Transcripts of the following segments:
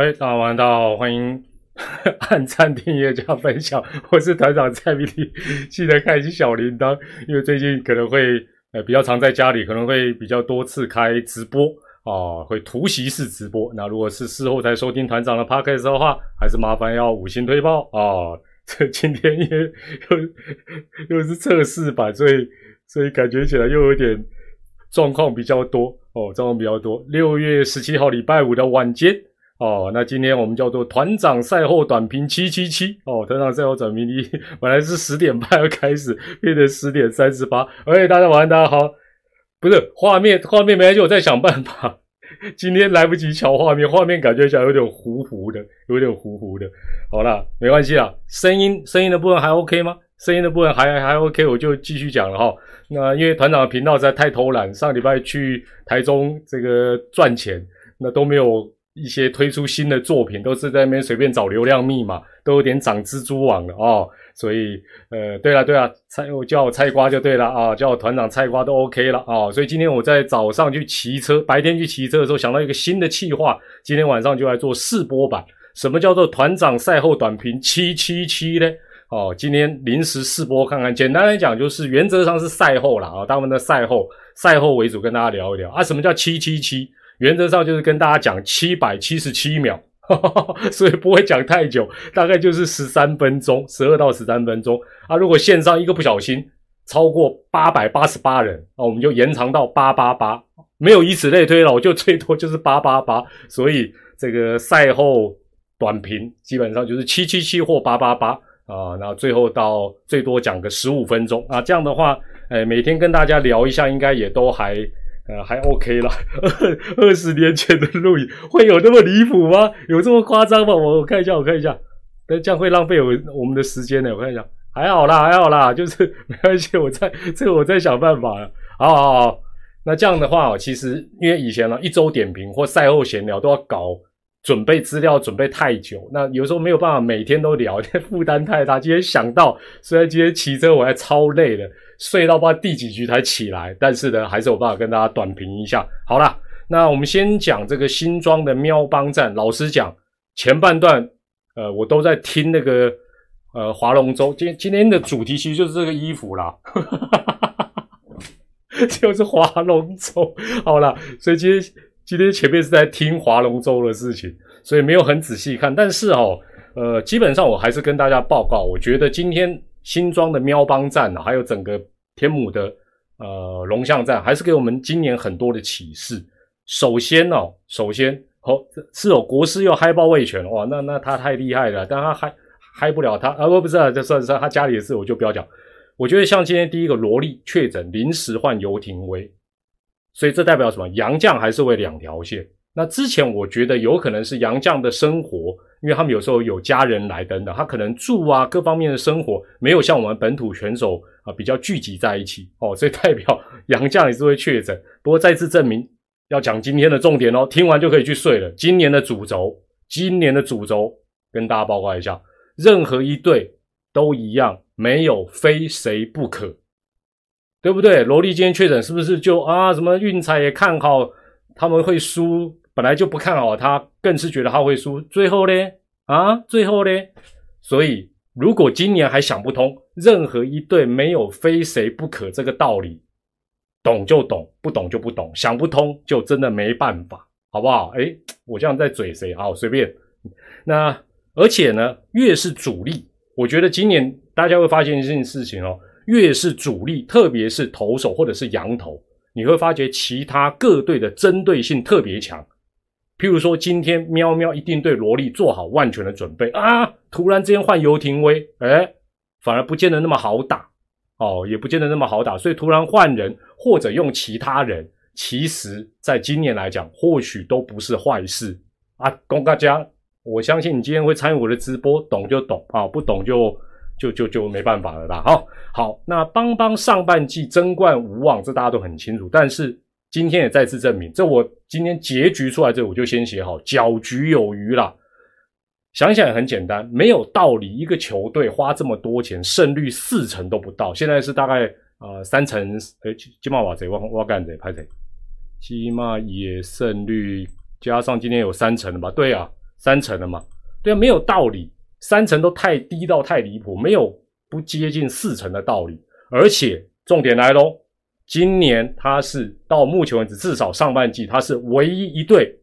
哎，大家晚上好，欢迎 按赞、订阅、加分享。我是团长蔡明礼，记得开启小铃铛，因为最近可能会呃比较常在家里，可能会比较多次开直播啊，会突袭式直播。那如果是事后才收听团长的 podcast 的话，还是麻烦要五星推报啊。这今天因为又又是测试版，所以所以感觉起来又有点状况比较多哦，状况比较多。六月十七号礼拜五的晚间。哦，那今天我们叫做团长赛后短评七七七哦，团长赛后短评一本来是十点半要开始，变成十点三十八。哎，大家晚安，大家好。不是画面，画面没关系，我在想办法。今天来不及调画面，画面感觉起来有点糊糊的，有点糊糊的。好了，没关系啦。声音，声音的部分还 OK 吗？声音的部分还还 OK，我就继续讲了哈。那因为团长的频道实在太偷懒，上礼拜去台中这个赚钱，那都没有。一些推出新的作品都是在那边随便找流量密码，都有点长蜘蛛网了哦。所以，呃，对了对了，菜我叫我菜瓜就对了啊，叫我团长菜瓜都 OK 了啊。所以今天我在早上去骑车，白天去骑车的时候想到一个新的企划，今天晚上就来做试播版。什么叫做团长赛后短评七七七呢？哦，今天临时试播看看。简单来讲，就是原则上是赛后了啊，大部分的赛后赛后为主，跟大家聊一聊啊。什么叫七七七？原则上就是跟大家讲七百七十七秒，所以不会讲太久，大概就是十三分钟，十二到十三分钟啊。如果线上一个不小心超过八百八十八人啊，我们就延长到八八八，没有以此类推了，我就最多就是八八八。所以这个赛后短评基本上就是七七七或八八八啊，那最后到最多讲个十五分钟啊，这样的话，哎，每天跟大家聊一下，应该也都还。呃，还 OK 啦。二二十年前的录影会有那么离谱吗？有这么夸张吗？我我看一下，我看一下。但这样会浪费我我们的时间呢。我看一下，还好啦，还好啦，就是 没关系。我在这个我在想办法了。好好好，那这样的话，其实因为以前呢，一周点评或赛后闲聊都要搞准备资料，准备太久。那有时候没有办法每天都聊，负担太大。今天想到，虽然今天骑车我还超累的。睡到不知道第几局才起来，但是呢，还是有办法跟大家短评一下。好了，那我们先讲这个新装的喵帮站。老实讲，前半段，呃，我都在听那个呃划龙舟。今今天的主题其实就是这个衣服啦，就是划龙舟。好了，所以今天今天前面是在听划龙舟的事情，所以没有很仔细看。但是哦，呃，基本上我还是跟大家报告，我觉得今天。新庄的喵帮站啊，还有整个天母的呃龙象站，还是给我们今年很多的启示。首先哦，首先哦，是哦，国师又嗨爆魏权哇，那那他太厉害了，但他嗨嗨不了他啊，不不是啊，这算是他家里的事，我就不要讲。我觉得像今天第一个萝莉确诊，临时换游艇威，所以这代表什么？杨绛还是会两条线。那之前我觉得有可能是杨绛的生活。因为他们有时候有家人来等等，他可能住啊各方面的生活没有像我们本土选手啊比较聚集在一起哦，所以代表 杨绛也是会确诊。不过再次证明，要讲今天的重点哦，听完就可以去睡了。今年的主轴，今年的主轴跟大家报告一下，任何一队都一样，没有非谁不可，对不对？萝莉今天确诊是不是就啊什么运彩也看好他们会输？本来就不看好他，更是觉得他会输。最后呢？啊，最后呢？所以，如果今年还想不通，任何一队没有非谁不可这个道理，懂就懂，不懂就不懂，想不通就真的没办法，好不好？诶，我这样在嘴谁？好，随便。那而且呢，越是主力，我觉得今年大家会发现一件事情哦，越是主力，特别是投手或者是羊头，你会发觉其他各队的针对性特别强。譬如说，今天喵喵一定对萝莉做好万全的准备啊！突然之间换游艇威，哎，反而不见得那么好打哦，也不见得那么好打。所以突然换人或者用其他人，其实在今年来讲，或许都不是坏事啊。龚大家，我相信你今天会参与我的直播，懂就懂啊，不懂就就就就没办法了啦。好，好，那邦邦上半季争冠无望，这大家都很清楚，但是。今天也再次证明，这我今天结局出来这我就先写好，搅局有余啦。想想也很简单，没有道理，一个球队花这么多钱，胜率四成都不到，现在是大概呃三成。哎，金马瓦贼，我我干贼拍谁？起码也胜率加上今天有三成了吧？对啊，三成了嘛？对啊，没有道理，三成都太低到太离谱，没有不接近四成的道理。而且重点来喽，今年他是到目前为止至少上半季他是唯一一队，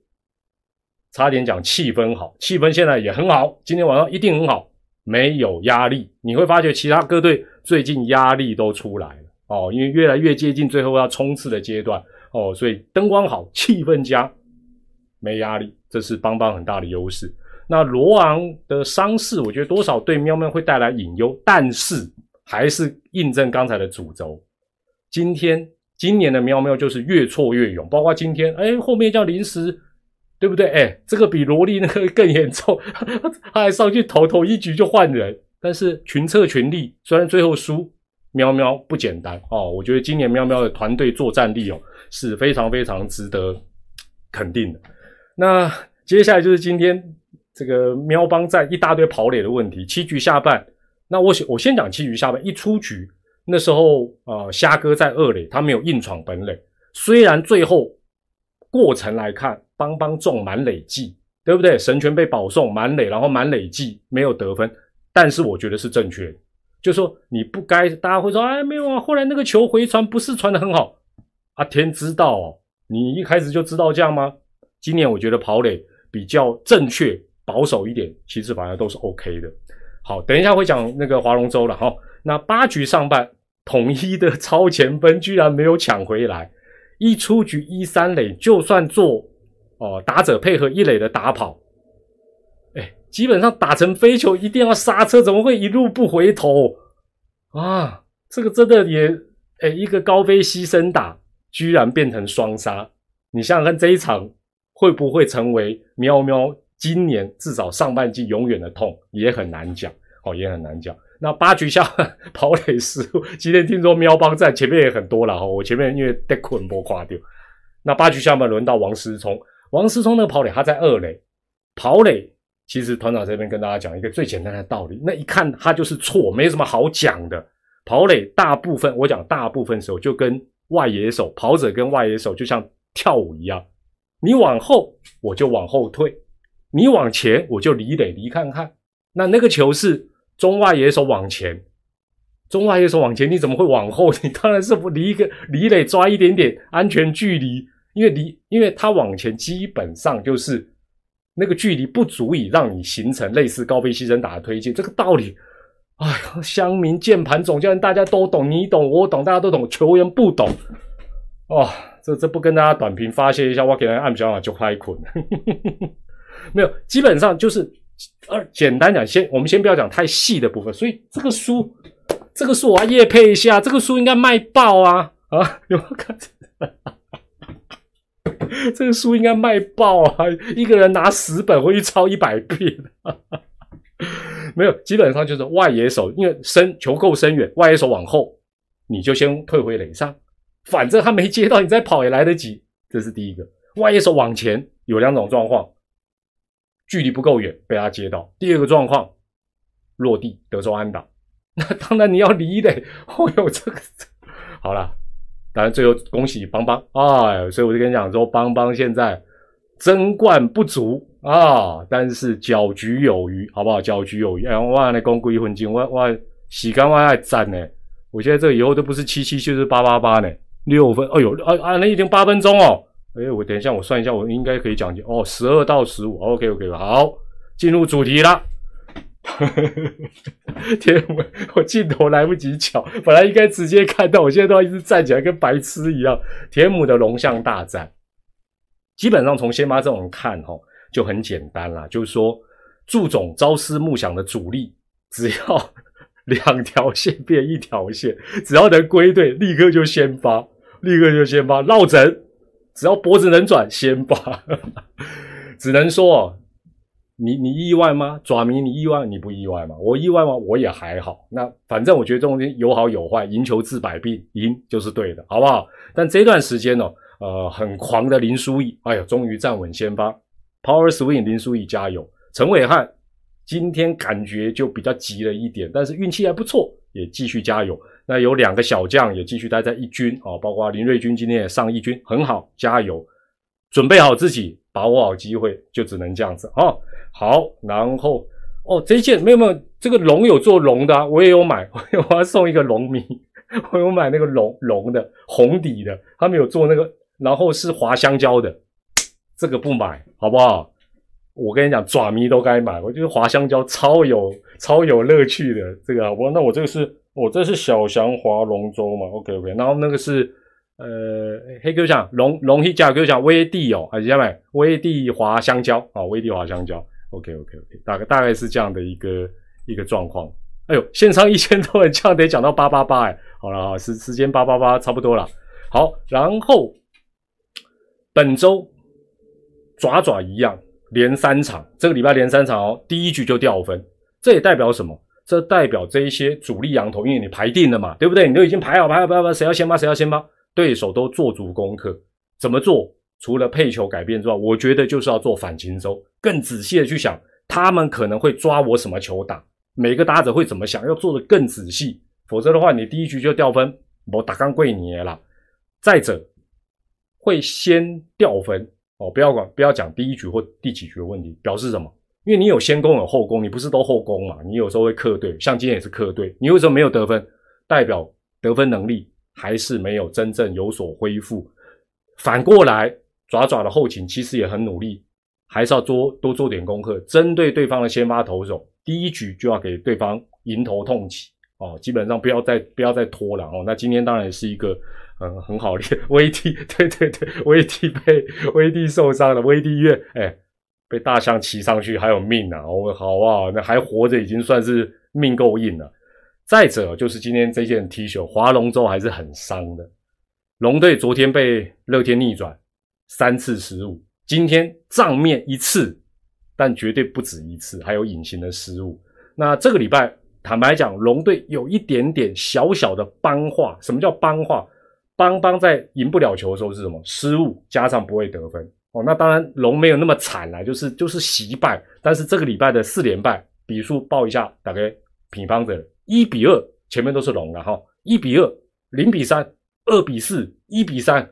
差点讲气氛好，气氛现在也很好，今天晚上一定很好，没有压力。你会发觉其他各队最近压力都出来了哦，因为越来越接近最后要冲刺的阶段哦，所以灯光好，气氛佳，没压力，这是邦邦很大的优势。那罗昂的伤势，我觉得多少对喵喵会带来隐忧，但是。还是印证刚才的主轴，今天今年的喵喵就是越挫越勇，包括今天，哎，后面叫临时，对不对？哎，这个比萝莉那个更严重，他还上去头头一局就换人，但是群策群力，虽然最后输，喵喵不简单哦。我觉得今年喵喵的团队作战力哦是非常非常值得肯定的。那接下来就是今天这个喵帮在一大堆跑垒的问题，七局下半。那我先我先讲七局下半一出局，那时候啊，虾哥在二垒，他没有硬闯本垒。虽然最后过程来看，邦邦中满垒计，对不对？神权被保送满垒，然后满垒计没有得分，但是我觉得是正确的。就说你不该，大家会说哎没有啊，后来那个球回传不是传的很好啊，天知道哦，你一开始就知道这样吗？今年我觉得跑垒比较正确保守一点，其实反而都是 OK 的。好，等一下会讲那个划龙舟了哈。那八局上半，统一的超前分居然没有抢回来，一出局一三垒，就算做哦打者配合一垒的打跑，哎，基本上打成飞球一定要刹车，怎么会一路不回头啊？这个真的也哎，一个高飞牺牲打，居然变成双杀。你想想看，这一场会不会成为喵喵？今年至少上半季永远的痛也很难讲，哦，也很难讲。那八局下 跑垒失误，今天听说喵帮在前面也很多了哈。我前面因为被捆波垮掉。那八局下半轮到王思聪，王思聪那个跑垒他在二垒跑垒，其实团长这边跟大家讲一个最简单的道理，那一看他就是错，没什么好讲的。跑垒大部分我讲大部分时候就跟外野手跑者跟外野手就像跳舞一样，你往后我就往后退。你往前，我就离垒离看看。那那个球是中外野手往前，中外野手往前，你怎么会往后？你当然是不离一个 离垒抓一点点安全距离，因为离，因为他往前基本上就是那个距离不足以让你形成类似高飞牺牲打的推进。这个道理，哎呀，乡民键盘总教练大家都懂，你懂我懂，大家都懂，球员不懂。哦，这这不跟大家短评发泄一下，我给人按小马就开捆。没有，基本上就是，呃，简单讲，先我们先不要讲太细的部分。所以这个书，这个书我要夜配一下，这个书应该卖爆啊啊！有没有看？这个书应该卖爆啊！一个人拿十本回去抄一百遍。没有，基本上就是外野手，因为深球够深远，外野手往后，你就先退回垒上，反正他没接到，你再跑也来得及。这是第一个。外野手往前有两种状况。距离不够远，被他接到。第二个状况，落地德州安打，那当然你要离的。哦哟，这个好了，当然最后恭喜邦邦啊！所以我就跟你讲说，邦邦现在争冠不足啊，但是搅局有余，好不好？搅局有余。哎，我来讲归魂金，我我洗干我还赞呢。我现在这以后都不是七七就是八八八呢，六分。哎呦，啊啊，那已经八分钟哦。哎，我等一下，我算一下，我应该可以讲哦，十二到十五，OK OK 了好，进入主题了。天，我我镜头来不及瞧，本来应该直接看到，我现在都要一直站起来，跟白痴一样。田姆的龙象大战，基本上从先发这种看哈，就很简单啦，就是说，祝总朝思暮想的主力，只要两条线变一条线，只要能归队，立刻就先发，立刻就先发，落枕。只要脖子能转，先发。只能说，你你意外吗？爪迷你意外？你不意外吗？我意外吗？我也还好。那反正我觉得这东西有好有坏，赢球治百病，赢就是对的，好不好？但这段时间呢，呃，很狂的林书义，哎呀，终于站稳先发，Power Swing，林书义加油。陈伟汉今天感觉就比较急了一点，但是运气还不错，也继续加油。那有两个小将也继续待在一军啊，包括林瑞军今天也上一军，很好，加油，准备好自己，把握好机会，就只能这样子啊。好，然后哦，这一件没有没有，这个龙有做龙的，啊，我也有买，我要送一个龙迷，我有买那个龙龙的红底的，他们有做那个，然后是滑香蕉的，这个不买好不好？我跟你讲，爪迷都该买，我觉得滑香蕉超有超有乐趣的，这个好不？那我这个是，我这是小翔滑龙舟嘛？OK OK，然后那个是。呃，黑哥讲龙龙黑价，哥讲威地哦，还是下面威地滑香蕉啊，威地滑香蕉，OK OK OK，大概大概是这样的一个一个状况。哎呦，线上一千多人，这样得讲到八八八哎，好了啊，时时间八八八差不多了。好，然后本周爪爪一样连三场，这个礼拜连三场哦，第一局就掉分，这也代表什么？这代表这一些主力羊头，因为你排定了嘛，对不对？你都已经排好排好排好，谁要先发谁要先发。对手都做足功课，怎么做？除了配球改变之外，我觉得就是要做反擒收，更仔细的去想他们可能会抓我什么球打，每个打者会怎么想，要做的更仔细，否则的话，你第一局就掉分，我打刚跪你了。再者，会先掉分哦，不要管，不要讲第一局或第几局的问题，表示什么？因为你有先攻有后攻，你不是都后攻嘛？你有时候会克队，像今天也是克队，你为什么没有得分？代表得分能力。还是没有真正有所恢复。反过来，爪爪的后勤其实也很努力，还是要多多做点功课。针对对方的先发投手，第一局就要给对方迎头痛击哦，基本上不要再不要再拖了哦。那今天当然是一个嗯很好练威帝，对对对，威帝被威帝受伤了，威帝月哎被大象骑上去还有命啊，我好啊，那还活着已经算是命够硬了。再者就是今天这件 T 恤，划龙舟还是很伤的。龙队昨天被乐天逆转三次失误，今天账面一次，但绝对不止一次，还有隐形的失误。那这个礼拜，坦白讲，龙队有一点点小小的帮化。什么叫帮化？邦邦在赢不了球的时候是什么？失误加上不会得分哦。那当然龙没有那么惨啦，就是就是惜败。但是这个礼拜的四连败，比数报一下，大概平方的。一比二，前面都是龙了哈。一比二，零比三，二比四，一比三。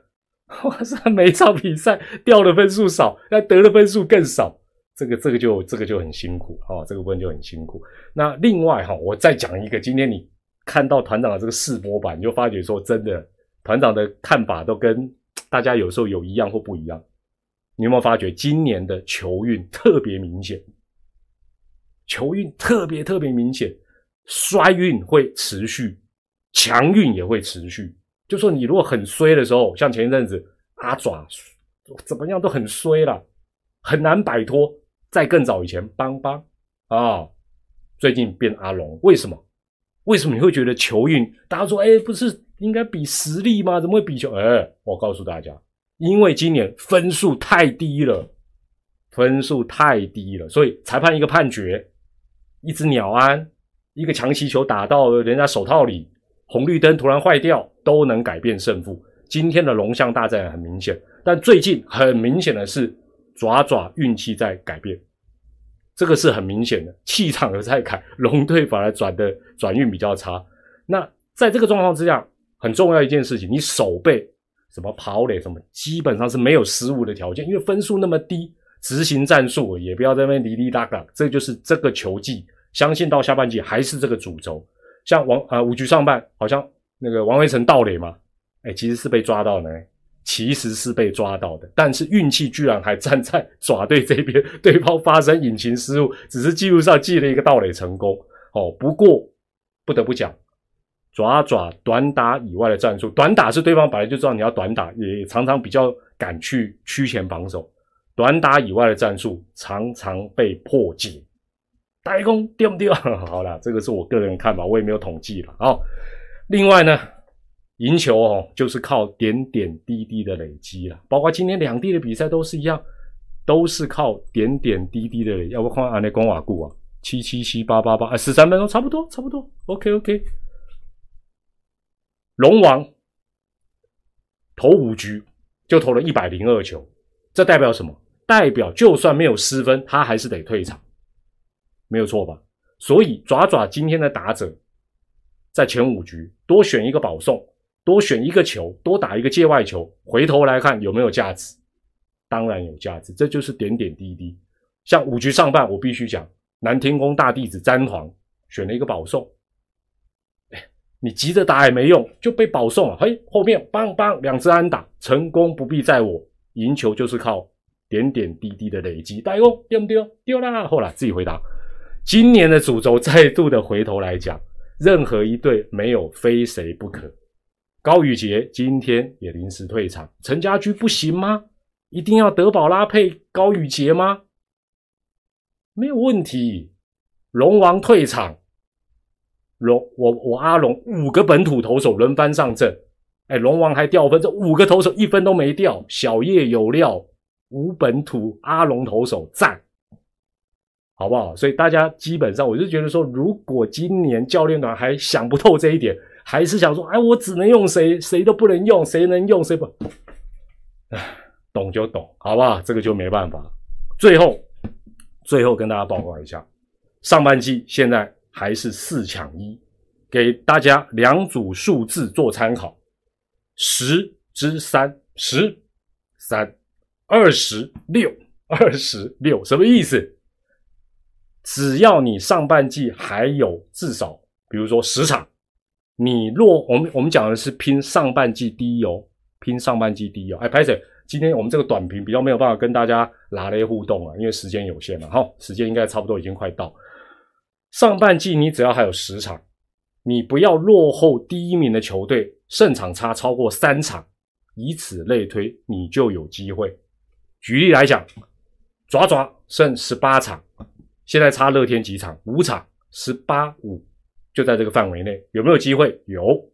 哇塞，每场比赛掉的分数少，那得的分数更少。这个这个就这个就很辛苦哈，这个部分就很辛苦。那另外哈，我再讲一个，今天你看到团长的这个试播版，你就发觉说真的，团长的看法都跟 大家有时候有一样或不一样。你有没有发觉今年的球运特别明显？球运特别特别明显。衰运会持续，强运也会持续。就说你如果很衰的时候，像前一阵子阿爪怎么样都很衰了，很难摆脱。在更早以前，邦邦啊，最近变阿龙，为什么？为什么你会觉得球运？大家说，哎，不是应该比实力吗？怎么会比球？哎，我告诉大家，因为今年分数太低了，分数太低了，所以裁判一个判决，一只鸟安。一个强袭球打到人家手套里，红绿灯突然坏掉，都能改变胜负。今天的龙象大战很明显，但最近很明显的是爪爪运气在改变，这个是很明显的，气场有在改，龙队反而转的转运比较差。那在这个状况之下，很重要一件事情，你守备什么跑垒什么，基本上是没有失误的条件，因为分数那么低，执行战术也不要在那边哩哩哒哒，这就是这个球技。相信到下半季还是这个主轴，像王呃五局上半好像那个王维成盗垒嘛，哎其实是被抓到的，其实是被抓到的，但是运气居然还站在爪队这边，对方发生引擎失误，只是记录上记了一个盗垒成功哦。不过不得不讲，爪爪短打以外的战术，短打是对方本来就知道你要短打，也常常比较敢去趋前防守，短打以外的战术常常被破解。代工丢不丢？好了，这个是我个人看法，我也没有统计了啊。另外呢，赢球哦，就是靠点点滴滴的累积了。包括今天两地的比赛都是一样，都是靠点点滴滴的累。要不看安内光瓦固啊，七七七八八八，十三分钟差不多，差不多。OK OK。龙王投五局就投了一百零二球，这代表什么？代表就算没有失分，他还是得退场。没有错吧？所以爪爪今天的打者，在前五局多选一个保送，多选一个球，多打一个界外球，回头来看有没有价值？当然有价值，这就是点点滴滴。像五局上半，我必须讲，南天宫大弟子詹皇选了一个保送，你急着打也没用，就被保送了。嘿，后面邦邦两支安打，成功不必在我，赢球就是靠点点滴滴的累积。大公丢不丢？丢啦！后来自己回答。今年的主轴再度的回头来讲，任何一队没有非谁不可。高宇杰今天也临时退场，陈家驹不行吗？一定要德保拉配高宇杰吗？没有问题。龙王退场，龙我我阿龙五个本土投手轮番上阵，哎，龙王还掉分，这五个投手一分都没掉，小叶有料，五本土阿龙投手赞。好不好？所以大家基本上，我就觉得说，如果今年教练团还想不透这一点，还是想说，哎，我只能用谁，谁都不能用，谁能用谁不？唉，懂就懂，好不好？这个就没办法。最后，最后跟大家报告一下，上半季现在还是四抢一，给大家两组数字做参考：十之三，十三，二十六，二十六，什么意思？只要你上半季还有至少，比如说十场，你落我们我们讲的是拼上半季第一哦，拼上半季第一哦。哎 p a t 今天我们这个短评比较没有办法跟大家拉雷互动啊，因为时间有限嘛哈，时间应该差不多已经快到。上半季你只要还有十场，你不要落后第一名的球队胜场差超过三场，以此类推，你就有机会。举例来讲，爪爪剩十八场。现在差乐天几场？五场，十八五，就在这个范围内，有没有机会？有。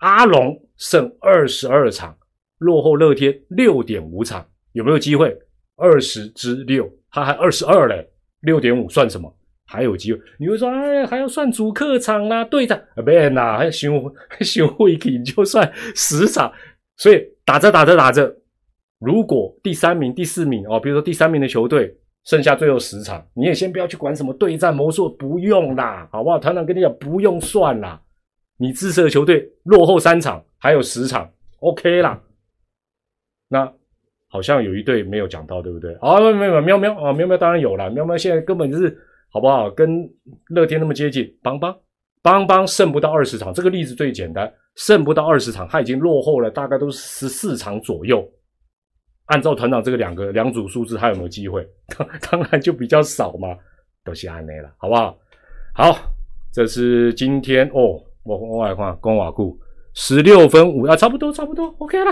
阿龙剩二十二场，落后乐天六点五场，有没有机会？二十之六，他还二十二嘞，六点五算什么？还有机会。你会说，哎，还要算主客场啦，对战啊，别呐，还修修会你就算十场，所以打着打着打着，如果第三名、第四名哦，比如说第三名的球队。剩下最后十场，你也先不要去管什么对战魔术，不用啦，好不好？团长跟你讲，不用算啦。你自设的球队落后三场，还有十场，OK 啦。那好像有一队没有讲到，对不对？啊，没有，喵喵啊，喵喵当然有了，喵喵现在根本就是好不好？跟乐天那么接近，邦邦邦邦胜不到二十场，这个例子最简单，胜不到二十场，他已经落后了，大概都是十四场左右。按照团长这个两个两组数字，他有没有机会？当当然就比较少嘛，都是安内了，好不好？好，这是今天哦，我我来看公瓦库十六分五啊，差不多差不多，OK 了，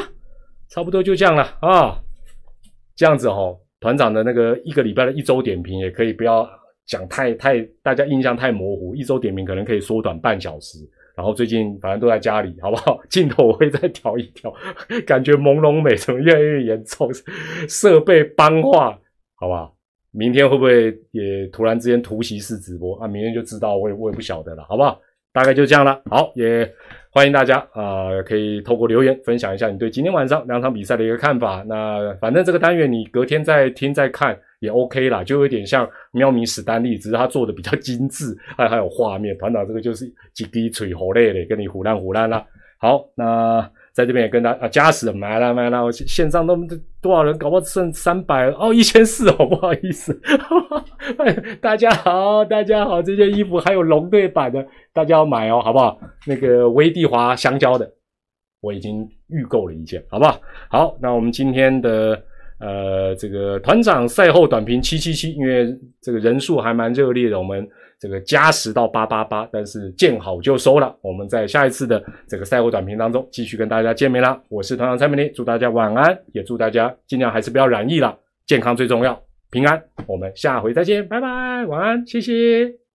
差不多就这样了啊。这样子哦，团长的那个一个礼拜的一周点评也可以不要讲太太，大家印象太模糊，一周点名可能可以缩短半小时。然后最近反正都在家里，好不好？镜头我会再调一调，感觉朦胧美怎么越来越严重？设备崩化，好不好？明天会不会也突然之间突袭式直播啊？明天就知道，我也我也不晓得了，好不好？大概就这样了。好，也欢迎大家啊，可以透过留言分享一下你对今天晚上两场比赛的一个看法。那反正这个单元你隔天再听再看。也 OK 啦，就有点像喵咪史丹利，只是他做的比较精致，还还有画面。团长这个就是几滴吹好累嘞，跟你胡烂胡烂啦。好，那在这边也跟大啊，加时买了买了，我线上都多少人，搞不好剩三百哦，一千四哦，不好意思。大家好，大家好，这件衣服还有龙队版的，大家要买哦，好不好？那个威蒂华香蕉的，我已经预购了一件，好不好？好，那我们今天的。呃，这个团长赛后短评七七七，因为这个人数还蛮热烈的，我们这个加十到八八八，但是见好就收了。我们在下一次的这个赛后短评当中继续跟大家见面啦。我是团长蔡明林，祝大家晚安，也祝大家尽量还是不要染疫了，健康最重要，平安。我们下回再见，拜拜，晚安，谢谢。